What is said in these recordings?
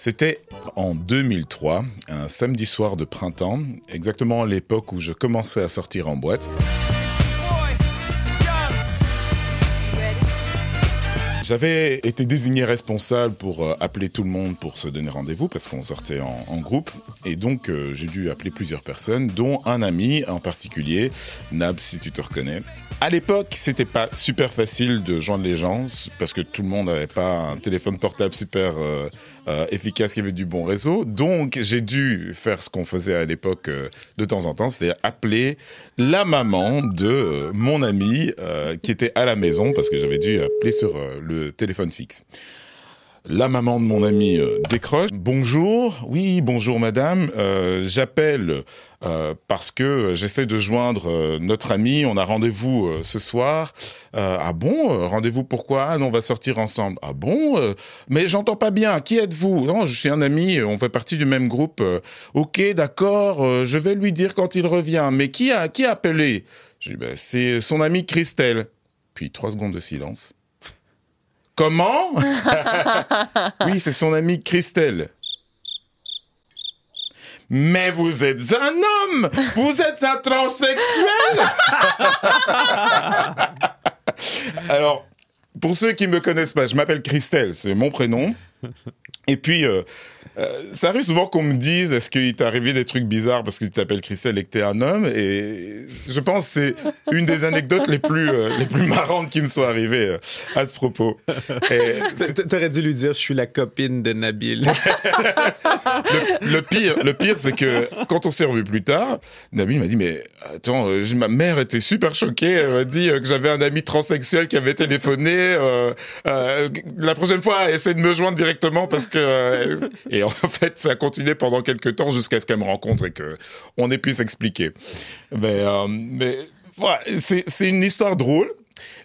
C'était en 2003, un samedi soir de printemps, exactement l'époque où je commençais à sortir en boîte. J'avais été désigné responsable pour euh, appeler tout le monde pour se donner rendez-vous parce qu'on sortait en, groupe. Et donc, euh, j'ai dû appeler plusieurs personnes, dont un ami en particulier, Nab, si tu te reconnais. À l'époque, c'était pas super facile de joindre les gens parce que tout le monde n'avait pas un téléphone portable super euh, euh, efficace qui avait du bon réseau. Donc, j'ai dû faire ce qu'on faisait à l'époque euh, de temps en temps, c'est-à-dire appeler la maman de mon ami qui était à la maison parce que j'avais dû appeler sur le téléphone fixe. La maman de mon ami euh, décroche. Bonjour, oui, bonjour madame. Euh, j'appelle euh, parce que j'essaie de joindre notre ami. On a rendez-vous ce soir. ah bon Rendez-vous pourquoi? Ah, non, on va sortir ensemble. Ah bon Mais j'entends pas bien. Qui êtes-vous? Non, je suis un ami. On fait partie du même groupe. ok, d'accord. je vais lui dire quand il revient. Mais qui a qui a appelé? Ben, c'est son ami Christelle. Puis trois secondes de silence. Comment? Oui, c'est son amie Christelle. Mais vous êtes un homme Vous êtes un transsexuel Alors, pour ceux qui ne me connaissent pas, je m'appelle Christelle, c'est mon prénom. Et puis, euh, euh, ça arrive souvent qu'on me dise est-ce qu'il t'est arrivé des trucs bizarres parce que tu t'appelles Christelle et que t'es un homme? Et je pense que c'est une des anecdotes les plus, euh, les plus marrantes qui me sont arrivées à ce propos. T'aurais dû lui dire je suis la copine de Nabil. le, pire, le pire c'est que quand on s'est revu plus tard, Nabil m'a dit mais attends, ma mère était super choquée. Elle m'a dit que j'avais un ami transsexuel qui avait téléphoné. la prochaine fois, essaie de me joindre directement parce que euh, et en fait ça a continué pendant quelques temps jusqu'à ce qu'elle me rencontre et que on ait pu s'expliquer. Mais euh, voilà, c'est une histoire drôle.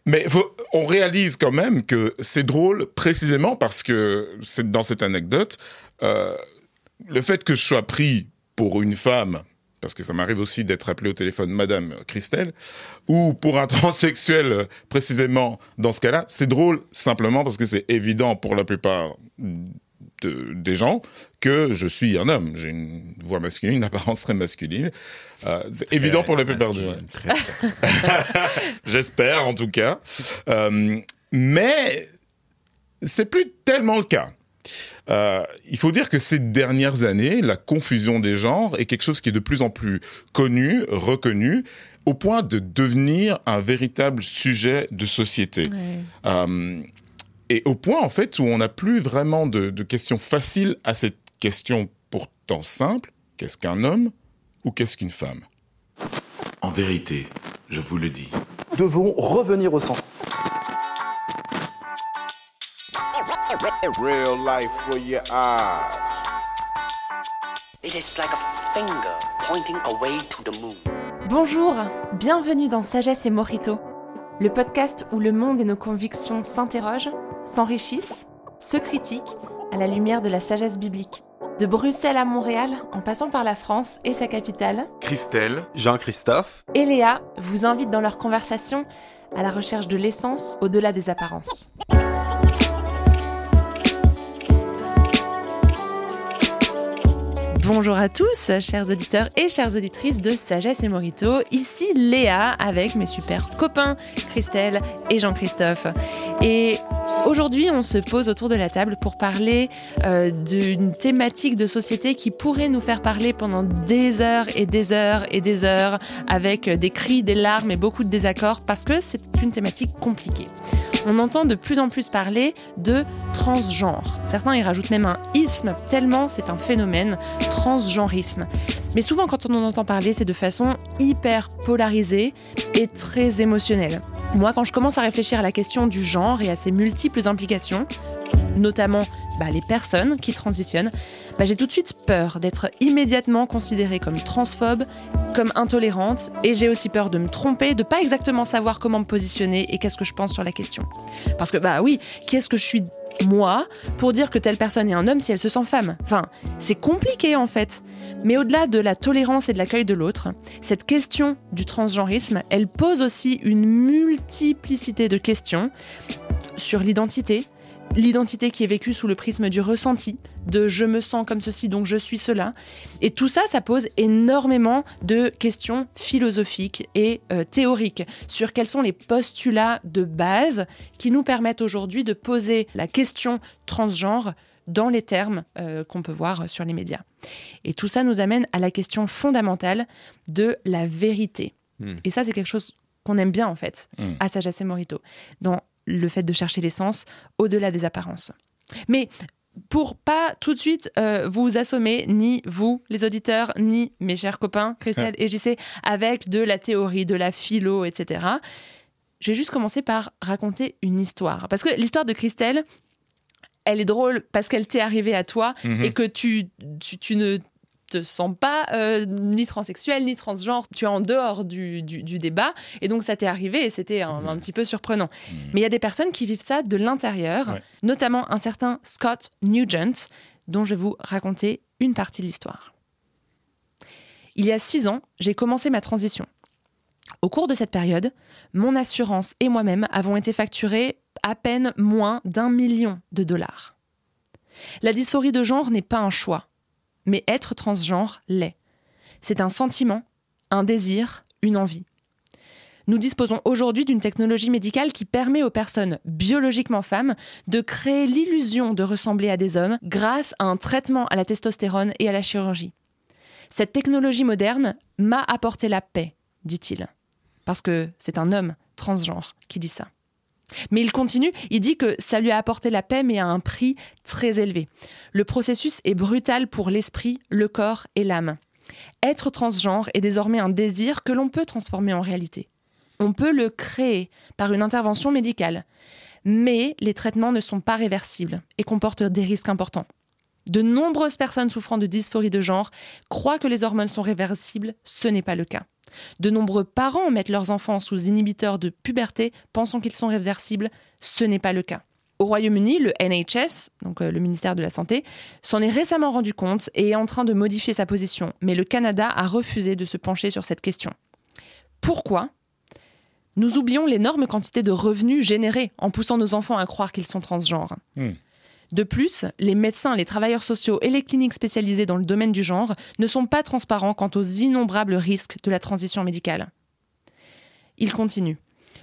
Mais on réalise quand même que c'est drôle précisément parce que c'est dans cette anecdote euh, le fait que je sois pris pour une femme parce que ça m'arrive aussi d'être appelé au téléphone Madame Christelle, ou pour un transsexuel euh, précisément dans ce cas-là, c'est drôle simplement parce que c'est évident pour la plupart des gens que je suis un homme. J'ai une voix masculine, une apparence très masculine. Euh, c'est évident pour la plupart des gens. J'espère en tout cas. Euh, mais c'est plus tellement le cas. Euh, il faut dire que ces dernières années, la confusion des genres est quelque chose qui est de plus en plus connu, reconnu, au point de devenir un véritable sujet de société. Euh, et au point, en fait, où on n'a plus vraiment de, de questions faciles à cette question pourtant simple qu'est-ce qu'un homme ou qu'est-ce qu'une femme? En vérité, je vous le dis. Nous devons revenir au centre. Real life for your eyes. It is like a finger pointing away to the moon. Bonjour, bienvenue dans Sagesse et Morito, le podcast où le monde et nos convictions s'interrogent, s'enrichissent, se critiquent à la lumière de la sagesse biblique. De Bruxelles à Montréal, en passant par la France et sa capitale, Christelle, Jean-Christophe et Léa vous invitent dans leur conversation à la recherche de l'essence au-delà des apparences. Bonjour à tous, chers auditeurs et chères auditrices de Sagesse et Morito. Ici Léa avec mes super copains Christelle et Jean-Christophe. Et aujourd'hui, on se pose autour de la table pour parler euh, d'une thématique de société qui pourrait nous faire parler pendant des heures et des heures et des heures avec des cris, des larmes et beaucoup de désaccords parce que c'est une thématique compliquée on entend de plus en plus parler de transgenre. Certains y rajoutent même un isme, tellement c'est un phénomène, transgenrisme. Mais souvent quand on en entend parler, c'est de façon hyper polarisée et très émotionnelle. Moi, quand je commence à réfléchir à la question du genre et à ses multiples implications, notamment bah, les personnes qui transitionnent, bah, j'ai tout de suite peur d'être immédiatement considérée comme transphobe, comme intolérante, et j'ai aussi peur de me tromper, de pas exactement savoir comment me positionner et qu'est-ce que je pense sur la question. Parce que bah oui, qu'est-ce que je suis moi pour dire que telle personne est un homme si elle se sent femme? Enfin, c'est compliqué en fait. Mais au-delà de la tolérance et de l'accueil de l'autre, cette question du transgenrisme, elle pose aussi une multiplicité de questions sur l'identité, l'identité qui est vécue sous le prisme du ressenti, de je me sens comme ceci, donc je suis cela. Et tout ça, ça pose énormément de questions philosophiques et euh, théoriques sur quels sont les postulats de base qui nous permettent aujourd'hui de poser la question transgenre dans les termes euh, qu'on peut voir sur les médias. Et tout ça nous amène à la question fondamentale de la vérité. Hmm. Et ça, c'est quelque chose qu'on aime bien en fait Hmm. à Sagesse et Morito, dans le fait de chercher l'essence au-delà des apparences. Mais pour pas tout de suite euh, vous assommer, ni vous, les auditeurs, ni mes chers copains, Christelle et JC, avec de la théorie, de la philo, etc., je vais juste commencer par raconter une histoire. Parce que l'histoire de Christelle, elle est drôle parce qu'elle t'est arrivée à toi Mhm. et que tu, tu, tu ne te sens pas euh, ni transsexuel ni transgenre, tu es en dehors du, du- du débat et donc ça t'est arrivé et c'était un, un petit peu surprenant. Mais il y a des personnes qui vivent ça de l'intérieur, Ouais. notamment un certain Scott Nugent, dont je vais vous raconter une partie de l'histoire. Il y a six ans, j'ai commencé ma transition. Au cours de cette période, mon assurance et moi-même avons été facturés à peine moins d'un million de dollars. La dysphorie de genre n'est pas un choix, mais être transgenre l'est. C'est un sentiment, un désir, une envie. Nous disposons aujourd'hui d'une technologie médicale qui permet aux personnes biologiquement femmes de créer l'illusion de ressembler à des hommes grâce à un traitement à la testostérone et à la chirurgie. Cette technologie moderne m'a apporté la paix, dit-il. Parce que c'est un homme transgenre qui dit ça. Mais il continue, il dit que ça lui a apporté la paix, mais à un prix très élevé. Le processus est brutal pour l'esprit, le corps et l'âme. Être transgenre est désormais un désir que l'on peut transformer en réalité. On peut le créer par une intervention médicale. Mais les traitements ne sont pas réversibles et comportent des risques importants. De nombreuses personnes souffrant de dysphorie de genre croient que les hormones sont réversibles, ce n'est pas le cas. De nombreux parents mettent leurs enfants sous inhibiteurs de puberté pensant qu'ils sont réversibles, ce n'est pas le cas. Au Royaume-Uni, le NHS, donc euh, le ministère de la Santé, s'en est récemment rendu compte et est en train de modifier sa position, mais le Canada a refusé de se pencher sur cette question. Pourquoi Nous oublions l'énorme quantité de revenus générés en poussant nos enfants à croire qu'ils sont transgenres? Hmm. De plus, les médecins, les travailleurs sociaux et les cliniques spécialisées dans le domaine du genre ne sont pas transparents quant aux innombrables risques de la transition médicale. Il continue.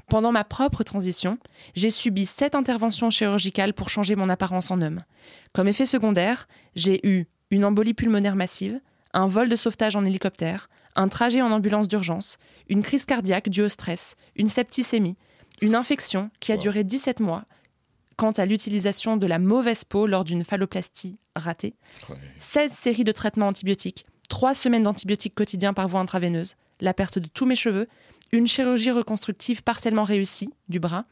Pendant ma propre transition, j'ai subi sept interventions chirurgicales pour changer mon apparence en homme. Comme effet secondaire, j'ai eu une embolie pulmonaire massive, un vol de sauvetage en hélicoptère, un trajet en ambulance d'urgence, une crise cardiaque due au stress, une septicémie, une infection qui a Wow. duré 17 mois quant à l'utilisation de la mauvaise peau lors d'une phalloplastie ratée, Ouais. 16 séries de traitements antibiotiques, 3 semaines d'antibiotiques quotidiens par voie intraveineuse, la perte de tous mes cheveux, une chirurgie reconstructive partiellement réussie du bras,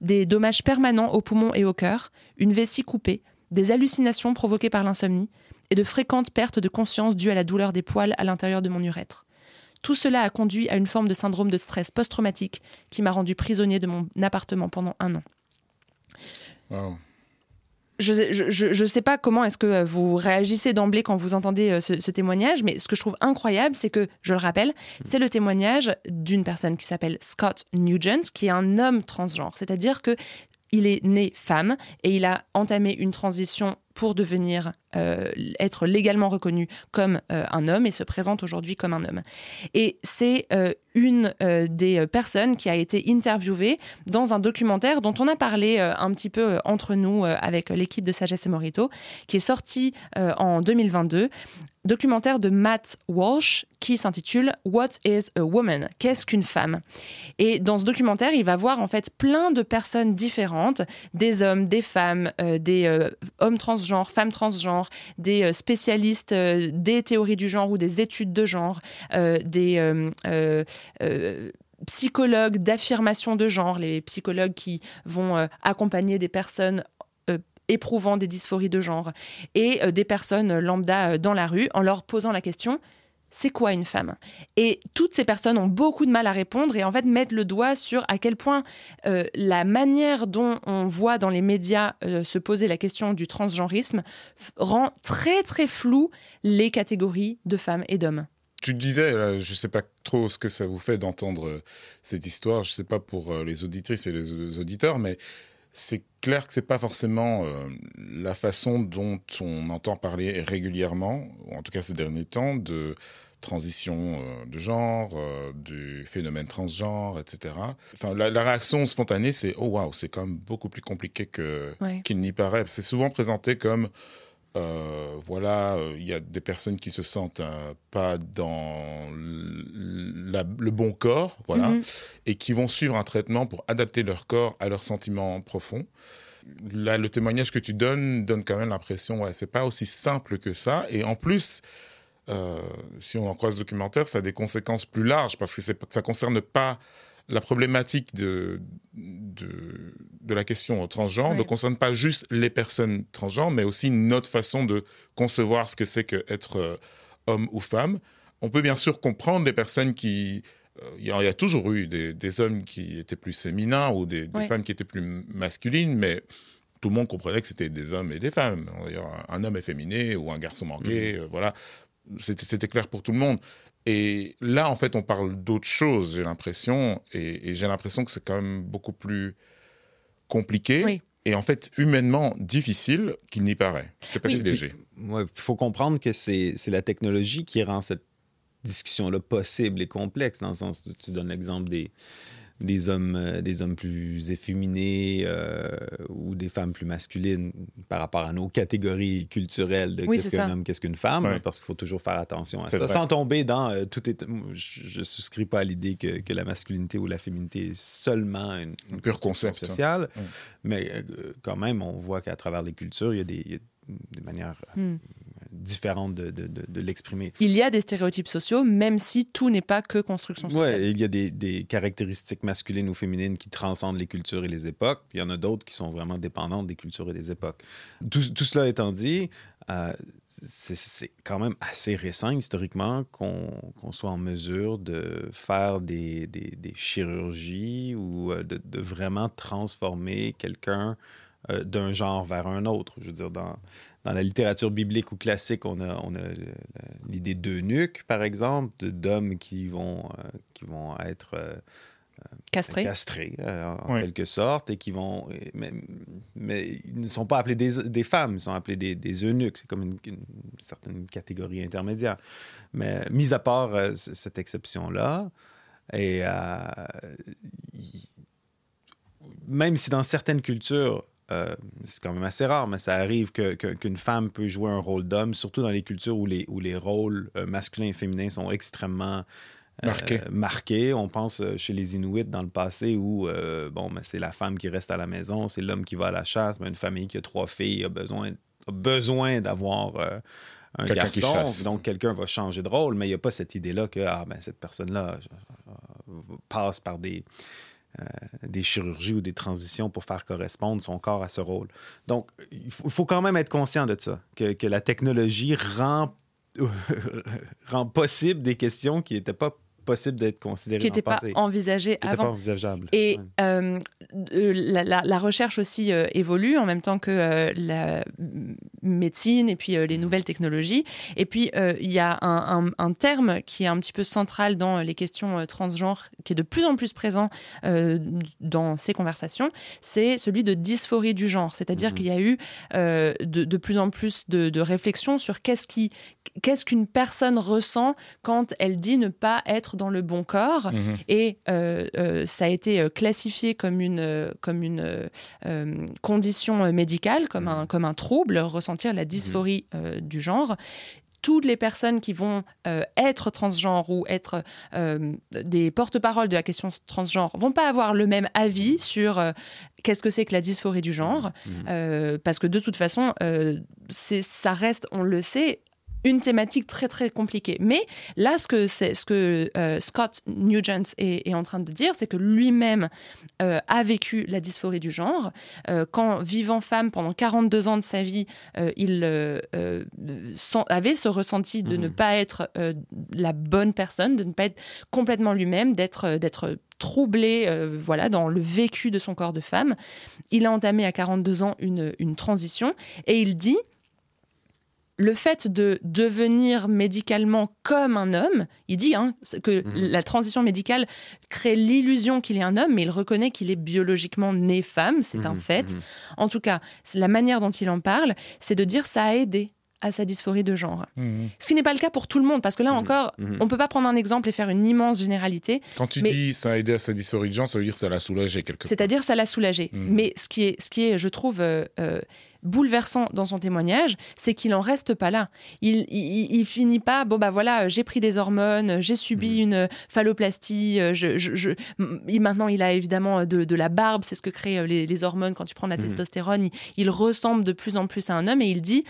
des dommages permanents aux poumons et au cœur, une vessie coupée, des hallucinations provoquées par l'insomnie et de fréquentes pertes de conscience dues à la douleur des poils à l'intérieur de mon urètre. Tout cela a conduit à une forme de syndrome de stress post-traumatique qui m'a rendu prisonnier de mon appartement pendant un an. Wow. je je sais pas comment est-ce que euh, vous réagissez d'emblée quand vous entendez euh, ce, ce témoignage, mais ce que je trouve incroyable, c'est que, je le rappelle, c'est le témoignage d'une personne qui s'appelle Scott Nugent, qui est un homme transgenre. C'est-à-dire que il est né femme et il a entamé une transition pour devenir euh, être légalement reconnu comme euh, un homme et se présente aujourd'hui comme un homme. Et c'est euh, une des personnes qui a été interviewée dans un documentaire dont on a parlé un petit peu entre nous avec l'équipe de Sagesse et Morito, qui est sorti en 2022. Documentaire de Matt Walsh qui s'intitule What is a Woman? Qu'est-ce qu'une femme? Et dans ce documentaire, il va voir en fait plein de personnes différentes, des hommes, des femmes, des hommes transgenres, femmes transgenres, des euh, spécialistes euh, des théories du genre ou des études de genre, euh, des psychologues d'affirmation de genre, les psychologues qui vont accompagner des personnes éprouvant des dysphories de genre et des personnes lambda dans la rue en leur posant la question c'est quoi une femme? Et toutes ces personnes ont beaucoup de mal à répondre et en fait mettent le doigt sur à quel point euh, la manière dont on voit dans les médias euh, se poser la question du transgenrisme rend très très flou les catégories de femmes et d'hommes. Tu disais, je sais pas trop ce que ça vous fait d'entendre euh, cette histoire. Je sais pas pour les auditrices et les auditeurs, mais c'est clair que c'est pas forcément euh, la façon dont on entend parler régulièrement, ou en tout cas ces derniers temps, de transition euh, de genre, euh, du phénomène transgenre, etc. Enfin, la, la réaction spontanée, c'est oh waouh, c'est quand même beaucoup plus compliqué que Ouais. qu'il n'y paraît. C'est souvent présenté comme euh, voilà, euh, il y a des personnes qui se sentent euh, pas dans la- le bon corps, voilà, Mhm. et qui vont suivre un traitement pour adapter leur corps à leurs sentiments profonds. Là, le témoignage que tu donnes donne quand même l'impression, ouais, c'est pas aussi simple que ça. Et en plus, si on en croise ce documentaire, ça a des conséquences plus larges parce que ça concerne pas la problématique de, de, de la question transgenre ne concerne pas juste les personnes transgenres, mais aussi notre façon de concevoir ce que c'est qu'être euh, homme ou femme. On peut bien sûr comprendre les personnes qui... euh, Il y, a- il y a toujours eu des, des hommes qui étaient plus féminins ou des, des femmes qui étaient plus masculines, mais tout le monde comprenait que c'était des hommes et des femmes. D'ailleurs, un homme efféminé ou un garçon manqué, euh, voilà. C'était clair pour tout le monde. Et là, en fait, on parle d'autre chose, j'ai l'impression. Et, et j'ai l'impression que c'est quand même beaucoup plus compliqué. Oui. Et en fait, humainement difficile qu'il n'y paraît. C'est pas Oui. si léger. Il faut comprendre que c'est c'est la technologie qui rend cette discussion-là possible et complexe, dans le sens où tu donnes l'exemple des, des, hommes, euh, des hommes plus efféminés euh, ou des femmes plus masculines par rapport à nos catégories culturelles de Oui, qu'est-ce qu'un homme, qu'est-ce qu'une femme, Ouais. hein, parce qu'il faut toujours faire attention à ça, vrai. sans tomber dans euh, tout est... Je, je souscris pas à l'idée que, que la masculinité ou la féminité est seulement une, une Un pur construction concept, hein. sociale, mais euh, quand même, on voit qu'à travers les cultures, il y a des, il y a des manières euh, Différentes de, de- de- de l'exprimer. Il y a des stéréotypes sociaux, même si tout n'est pas que construction sociale. Ouais, il y a des, des caractéristiques masculines ou féminines qui transcendent les cultures et les époques. puis Il y en a d'autres qui sont vraiment dépendantes des cultures et des époques. Tout, tout cela étant dit, euh, c'est- quand même assez récent historiquement qu'on soit en mesure de faire des, des- des chirurgies ou euh, de, de vraiment transformer quelqu'un euh, d'un genre vers un autre. Je veux dire, dans, dans la littérature biblique ou classique, on a, on l'idée d'eunuques, par exemple, d'hommes qui vont, euh, qui vont être euh, Castré. castrés, euh, en Oui. quelque sorte, et qui vont... Mais, mais ils ne sont pas appelés des, des femmes, ils sont appelés des, des eunuques. C'est comme une, une certaine catégorie intermédiaire. Mais mis à part euh, cette exception-là, et euh, même si dans certaines cultures, euh, c'est quand même assez rare, mais ça arrive que- que- qu'une femme peut jouer un rôle d'homme, surtout dans les cultures où les, où les rôles euh, masculins et féminins sont extrêmement euh, Marqués. marqués. On pense chez les Inuits dans le passé où euh, bon, mais c'est la femme qui reste à la maison, c'est l'homme qui va à la chasse, mais une famille qui a trois filles a besoin, a besoin d'avoir un qui garçon. chasse. Donc quelqu'un va changer de rôle, mais il n'y a pas cette idée-là que ah, ben, cette personne-là passe par des, euh, des chirurgies ou des transitions pour faire correspondre son corps à ce rôle. Donc, il faut, quand même être conscient de ça, que, que la technologie rend, rend possible des questions qui n'étaient pas possibles d'être considérées qui n'était pas envisagé Qui n'étaient pas avant. envisageables. Et Ouais. euh, euh, la, la- la recherche aussi euh, évolue en même temps que euh, la médecine et puis euh, les nouvelles technologies. Et puis, euh, il y a un, un- un terme qui est un petit peu central dans les questions euh, transgenres, qui est de plus en plus présent euh, dans ces conversations, c'est celui de dysphorie du genre. C'est-à-dire Mhm. qu'il y a eu euh, de, de plus en plus de, de réflexions sur qu'est-ce qui qu'est-ce qu'une personne ressent quand elle dit ne pas être dans le bon corps. Mhm. Et euh, euh, ça a été euh, classifié comme une, euh, comme une euh, euh, condition euh, médicale, comme un, comme un trouble, ressentir la dysphorie euh, du genre. Toutes les personnes qui vont euh, être transgenres ou être euh, des porte-paroles de la question transgenre vont pas avoir le même avis sur euh, qu'est-ce que c'est que la dysphorie du genre, Mhm. parce que de toute façon, ça reste, on le sait, une thématique très très compliquée. Mais là, ce que, c'est, ce que euh, Scott Nugent est, est en train de dire, c'est que lui-même euh, a vécu la dysphorie du genre. Euh, quand vivant femme pendant 42 ans de sa vie, il avait ce ressenti de Mhm. ne pas être la bonne personne, de ne pas être complètement lui-même, d'être d'être troublé euh, voilà dans le vécu de son corps de femme. Il a entamé à 42 ans une, une transition et il dit le fait de devenir médicalement comme un homme, il dit hein, que Mhm. la transition médicale crée l'illusion qu'il est un homme, mais il reconnaît qu'il est biologiquement né femme, c'est un Mhm, fait. mhm. En tout cas, la manière dont il en parle, c'est de dire ça a aidé à sa dysphorie de genre. Mhm. Ce qui n'est pas le cas pour tout le monde, parce que là Mhm, encore, on peut pas prendre un exemple et faire une immense généralité. Quand tu Mais- dis ça a aidé à sa dysphorie de genre, ça veut dire que ça l'a soulagé quelque part. C'est-à-dire, ça l'a soulagé. Mais ce qui est, ce qui est, je trouve, euh, euh, bouleversant dans son témoignage, c'est qu'il en reste pas là. Il, il, il finit pas, bon bah voilà, j'ai pris des hormones, j'ai subi une phalloplastie, euh, je, je, je- m- il- maintenant il a évidemment de, de la barbe, c'est ce que créent les, les hormones quand tu prends de la testostérone. Il, il ressemble de plus en plus à un homme et il dit.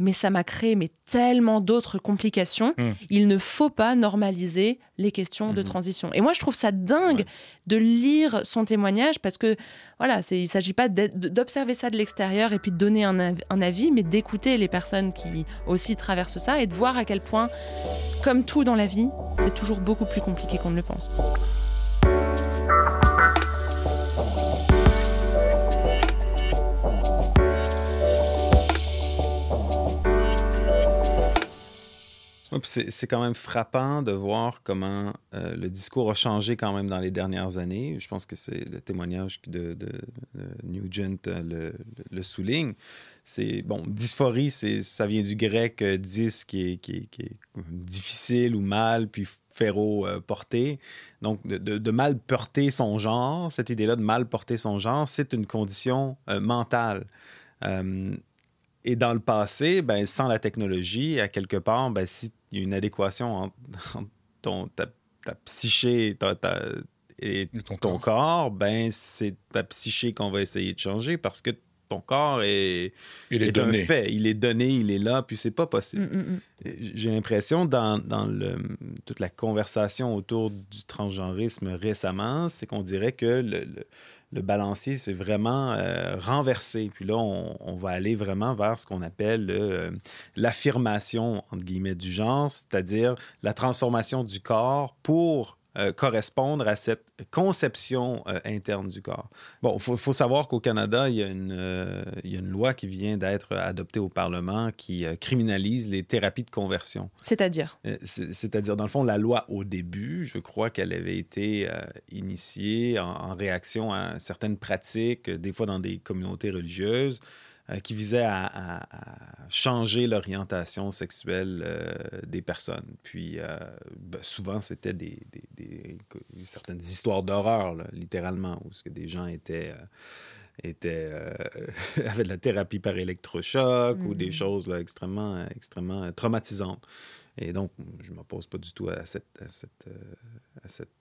Mais ça m'a créé mais tellement d'autres complications. Mhm. Il ne faut pas normaliser les questions de Mhm. transition. Et moi, je trouve ça dingue Ouais. de lire son témoignage parce que voilà, il ne s'agit pas d'observer ça de l'extérieur et puis de donner un, av- un avis, mais d'écouter les personnes qui aussi traversent ça et de voir à quel point, comme tout dans la vie, c'est toujours beaucoup plus compliqué qu'on ne le pense. C'est quand même frappant de voir comment euh, le discours a changé quand même dans les dernières années. Je pense que c'est le témoignage de, de, Nugent euh, le, souligne. C'est bon, dysphorie, c'est ça vient du grec euh, dys qui est, difficile ou mal, puis féro euh, porté. Donc de, de- mal porter son genre, cette idée-là de mal porter son genre, c'est une condition euh, mentale. Et dans le passé, ben, sans la technologie, à quelque part, ben, s'il y a une adéquation entre, entre ton, ta, ta psyché ta- ta- et ton ton corps. corps, ben, c'est ta psyché qu'on va essayer de changer parce que ton corps est, Il est est un fait. Il est donné, il est là, puis c'est pas possible. Mm, mm, mm. J'ai l'impression dans, dans le, toute la conversation autour du transgenrisme récemment, c'est qu'on dirait que le, le- le balancier s'est vraiment euh, renversé. Puis là, on, va aller vraiment vers ce qu'on appelle le, euh, l'affirmation, entre guillemets, du genre, c'est-à-dire la transformation du corps pour euh, correspondre à cette conception euh, interne du corps. Bon, il faut, faut savoir qu'au Canada, il y, a une, euh, il y a une loi qui vient d'être adoptée au Parlement qui criminalise les thérapies de conversion. C'est-à-dire? C'est- C'est-à-dire, dans le fond, la loi au début, je crois qu'elle avait été initiée en, en réaction à certaines pratiques, des fois dans des communautés religieuses, euh, qui visaient à, à- à changer l'orientation sexuelle euh, des personnes. Puis, euh, ben, souvent, c'était des, des- des- certaines histoires d'horreur, là, littéralement, où que des gens étaient... étaient, avaient de la thérapie par électrochoc ou des Mhm. choses là, extrêmement, extrêmement traumatisantes. Et donc, je ne m'oppose pas du tout à cette, à cette, à cette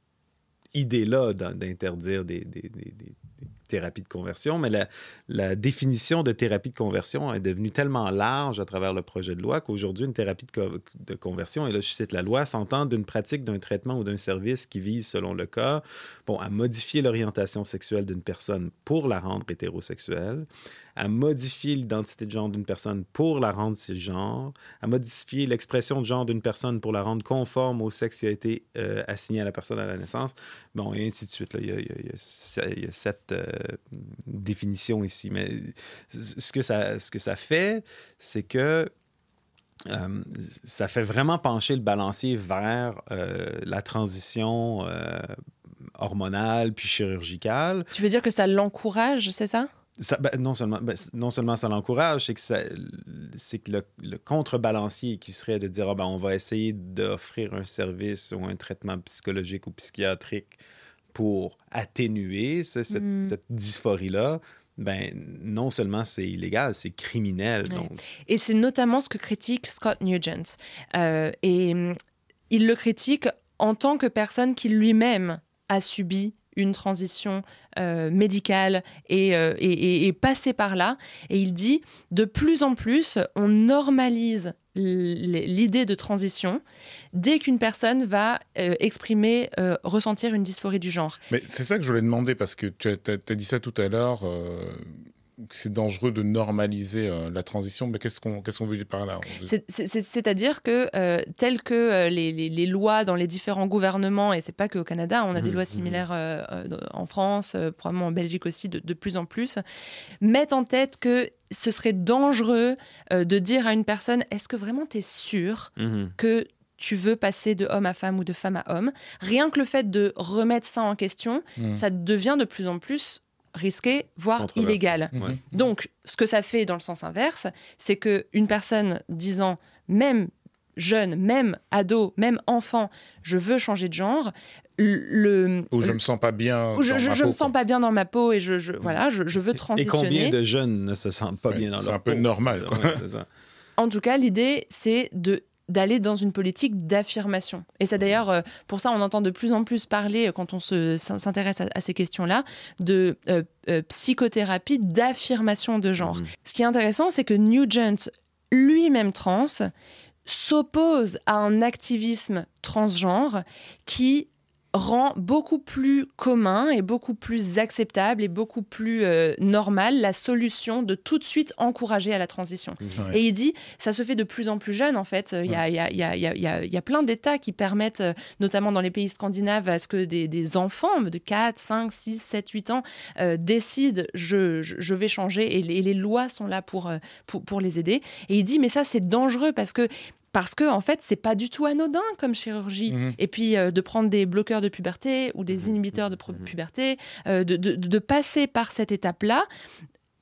idée-là d'in- d'interdire des, des- des- des- des thérapies de conversion, mais la, définition de thérapie de conversion est devenue tellement large à travers le projet de loi qu'aujourd'hui, une thérapie de conversion, et là je cite la loi, s'entend d'une pratique, d'un traitement ou d'un service qui vise, selon le cas, bon, à modifier l'orientation sexuelle d'une personne pour la rendre hétérosexuelle, à modifier l'identité de genre d'une personne pour la rendre cisgenre, à modifier l'expression de genre d'une personne pour la rendre conforme au sexe qui a été euh, assigné à la personne à la naissance. Bon, et ainsi de suite. Il, y a, sept euh, définitions ici. Mais ce que ça, ce que ça fait, c'est que euh, ça fait vraiment pencher le balancier vers la transition hormonale puis chirurgicale. Tu veux dire que ça l'encourage, c'est ça? Ça- ben, non, seulement, ben, non seulement ça l'encourage, c'est que, ça- que le, le contrebalancier qui serait de dire Ah, ben, on va essayer d'offrir un service ou un traitement psychologique ou psychiatrique pour atténuer ce- cette, Mm. cette dysphorie-là, ben, non seulement c'est illégal, c'est criminel. Ouais. Donc, Et c'est notamment ce que critique Scott Nugent. Euh, et hum, il le critique en tant que personne qui lui-même a subi une transition euh, médicale et, euh, et, passé par là. Et il dit, de plus en plus, on normalise l'idée de transition dès qu'une personne va euh, exprimer, ressentir une dysphorie du genre. Mais c'est ça que je voulais demander parce que tu as, dit ça tout à l'heure. C'est dangereux de normaliser euh, la transition. Mais qu'est-ce qu'on qu'est-ce qu'on veut dire par là C'est- c'est- c'est- C'est-à-dire que, euh, telles que euh, les, les- les lois dans les différents gouvernements, et c'est pas qu'au Canada, on a des Mhm, lois mhm. similaires euh, euh, en France, probablement en Belgique aussi, de, de plus en plus, mettent en tête que ce serait dangereux de dire à une personne est-ce que vraiment tu es sûr que tu veux passer de homme à femme ou de femme à homme? Rien que le fait de remettre ça en question, ça devient de plus en plus risqué, voire illégal. Mhm. Ouais. Donc, ce que ça fait dans le sens inverse, c'est que une personne disant, même jeune, même ado, même enfant, je veux changer de genre, le, Ou je me sens pas bien. ou je, dans je- ma je me sens quoi. pas bien dans ma peau et je, je- voilà, je, je veux Et transitionner. combien de jeunes ne se sentent pas Ouais, bien dans c'est leur un peu peau? normal, quoi. Ouais, c'est ça. En tout cas, l'idée, c'est de d'aller dans une politique d'affirmation. Et c'est d'ailleurs euh, pour ça on entend de plus en plus parler, euh, quand on se- s'intéresse à, à ces questions-là, de euh, euh, psychothérapie d'affirmation de genre. Mhm. Ce qui est intéressant, c'est que Nugent, lui-même trans, s'oppose à un activisme transgenre qui rend beaucoup plus commun et beaucoup plus acceptable et beaucoup plus euh, normal la solution de tout de suite encourager à la transition. Ouais. Et il dit, ça se fait de plus en plus jeune en fait. Il y a, il y a- il y a- il y a- il y a- il y a plein d'États qui permettent, euh, notamment dans les pays scandinaves, à ce que des, des enfants de 4, 5, 6, 7, 8 ans euh, décident je, je, je vais changer et les, et les lois sont là pour, euh, pour, pour les aider. Et il dit, mais ça c'est dangereux parce que parce que en fait c'est pas du tout anodin comme chirurgie Mhm. et puis euh, de prendre des bloqueurs de puberté ou des inhibiteurs de pro- puberté euh, de, de- de passer par cette étape là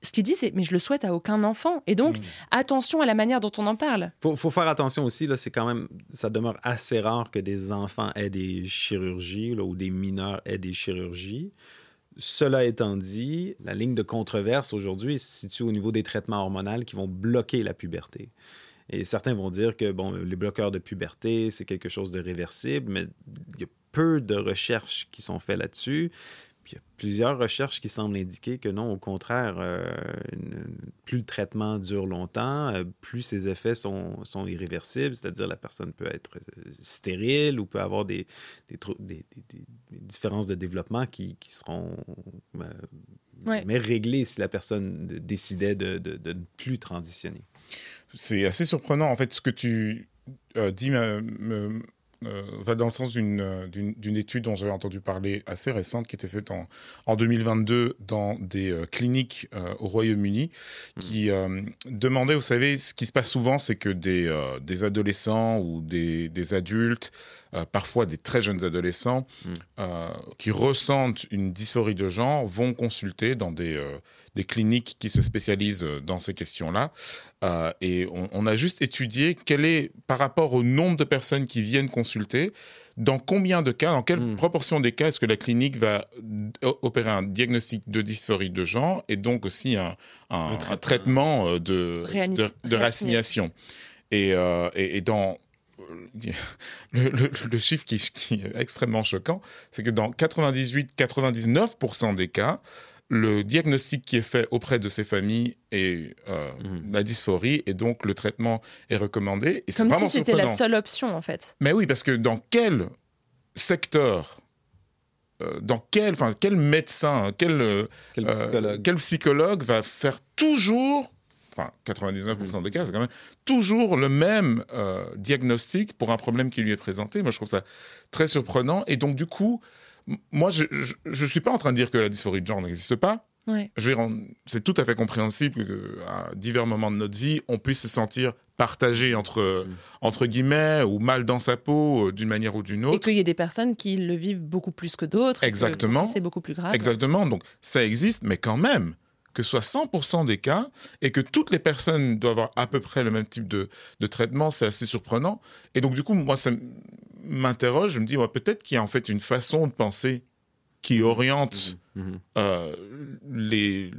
ce qu'il dit c'est mais je le souhaite à aucun enfant et donc Mhm. attention à la manière dont on en parle Faut, faut faire attention aussi, là, c'est quand même, ça demeure assez rare que des enfants aient des chirurgies là, ou des mineurs aient des chirurgies. Cela étant dit, la ligne de controverse aujourd'hui se situe au niveau des traitements hormonaux qui vont bloquer la puberté. Et certains vont dire que bon, les bloqueurs de puberté, c'est quelque chose de réversible, mais il y a peu de recherches qui sont faites là-dessus. Puis il y a plusieurs recherches qui semblent indiquer que non, au contraire, euh, plus le traitement dure longtemps, euh, plus ses effets sont, sont irréversibles, c'est-à-dire la personne peut être euh, stérile ou peut avoir des, des, différences de développement qui, qui seront euh, Ouais. mais réglées si la personne décidait de, de- de ne plus transitionner. C'est assez surprenant. En fait, ce que tu euh, dis me- me- euh, va dans le sens d'une euh, d'une- étude dont j'avais entendu parler assez récente qui était faite en, en 2022 dans des euh, cliniques au Royaume-Uni qui euh, demandait, vous savez, ce qui se passe souvent, c'est que des, des adolescents ou des, des adultes, euh, parfois des très jeunes adolescents, Mm. euh, qui ressentent une dysphorie de genre, vont consulter dans des, euh, des cliniques qui se spécialisent dans ces questions-là. Euh, et on, on a juste étudié quel est, par rapport au nombre de personnes qui viennent consulter, dans combien de cas, dans quelle Mm. proportion des cas est-ce que la clinique va opérer un diagnostic de dysphorie de genre et donc aussi un, un- Un un traitement. de, de, de racignation. Et, euh, et, et dans le, le- le chiffre qui, qui est extrêmement choquant, c'est que dans 98-99% des cas, le diagnostic qui est fait auprès de ces familles est euh, Mhm. la dysphorie et donc le traitement est recommandé. Et comme vraiment si c'était la seule option en fait Mais oui, parce que dans quel secteur, euh, dans quel, enfin, quel médecin, quel, euh, Quel euh, psychologue? quel psychologue va faire toujours, enfin 99% des cas, c'est quand même toujours le même euh, diagnostic pour un problème qui lui est présenté. Moi, je trouve ça très surprenant. Et donc, du coup, moi, je ne suis pas en train de dire que la dysphorie de genre n'existe pas. Ouais. C'est tout à fait compréhensible qu'à divers moments de notre vie, on puisse se sentir partagé entre, Mm. entre guillemets, ou mal dans sa peau, euh, d'une manière ou d'une et autre. qu'il y ait des personnes qui le vivent beaucoup plus que d'autres et Exactement. c'est beaucoup plus grave Exactement. Donc, ça existe, mais quand même, que ce soit 100% des cas et que toutes les personnes doivent avoir à peu près le même type de, de traitement, c'est assez surprenant. Et donc, du coup, moi, ça m'interroge. Je me dis, peut-être qu'il y a en fait une façon de penser qui oriente Mhm. euh, les,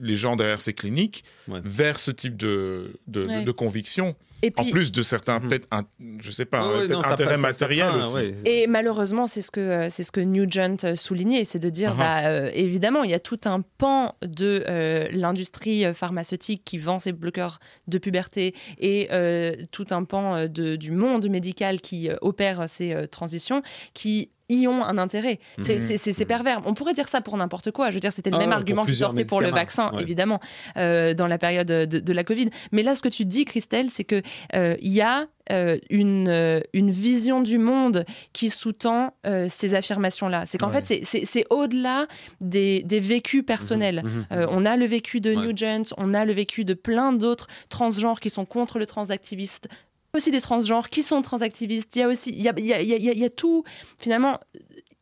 les gens derrière ces cliniques Ouais. vers ce type de, de, Ouais. de conviction. et En plus de certains, Mhm. peut-être, un- je sais pas, Ah ouais, peut-être non, matériels prend, aussi. ouais. Et malheureusement, c'est ce que c'est ce que Nugent euh, soulignait, c'est de dire, Ah. bah, euh, évidemment, il y a tout un pan de euh, l'industrie pharmaceutique qui vend ses bloqueurs de puberté et euh, tout un pan de, du monde médical qui opère ces euh, transitions, qui y ont un intérêt. C'est Mhm. pervers. On pourrait dire ça pour n'importe quoi. Je veux dire, c'était le Ah même ouais, argument qui sortait pour le vaccin, ouais. évidemment, euh, dans la période de, de la Covid. Mais là, ce que tu dis, Christelle, c'est que euh, il y a euh, une, une vision du monde qui sous-tend ces affirmations-là. C'est qu'en Ouais. fait, c'est- au-delà des, des vécus personnels. Mhm, Euh, mhm. on a le vécu de. Nugent, on a le vécu de plein d'autres transgenres qui sont contre le transactiviste. Aussi des transgenres qui sont transactivistes. Il y a aussi, il y a- il y a- il y a tout. Finalement,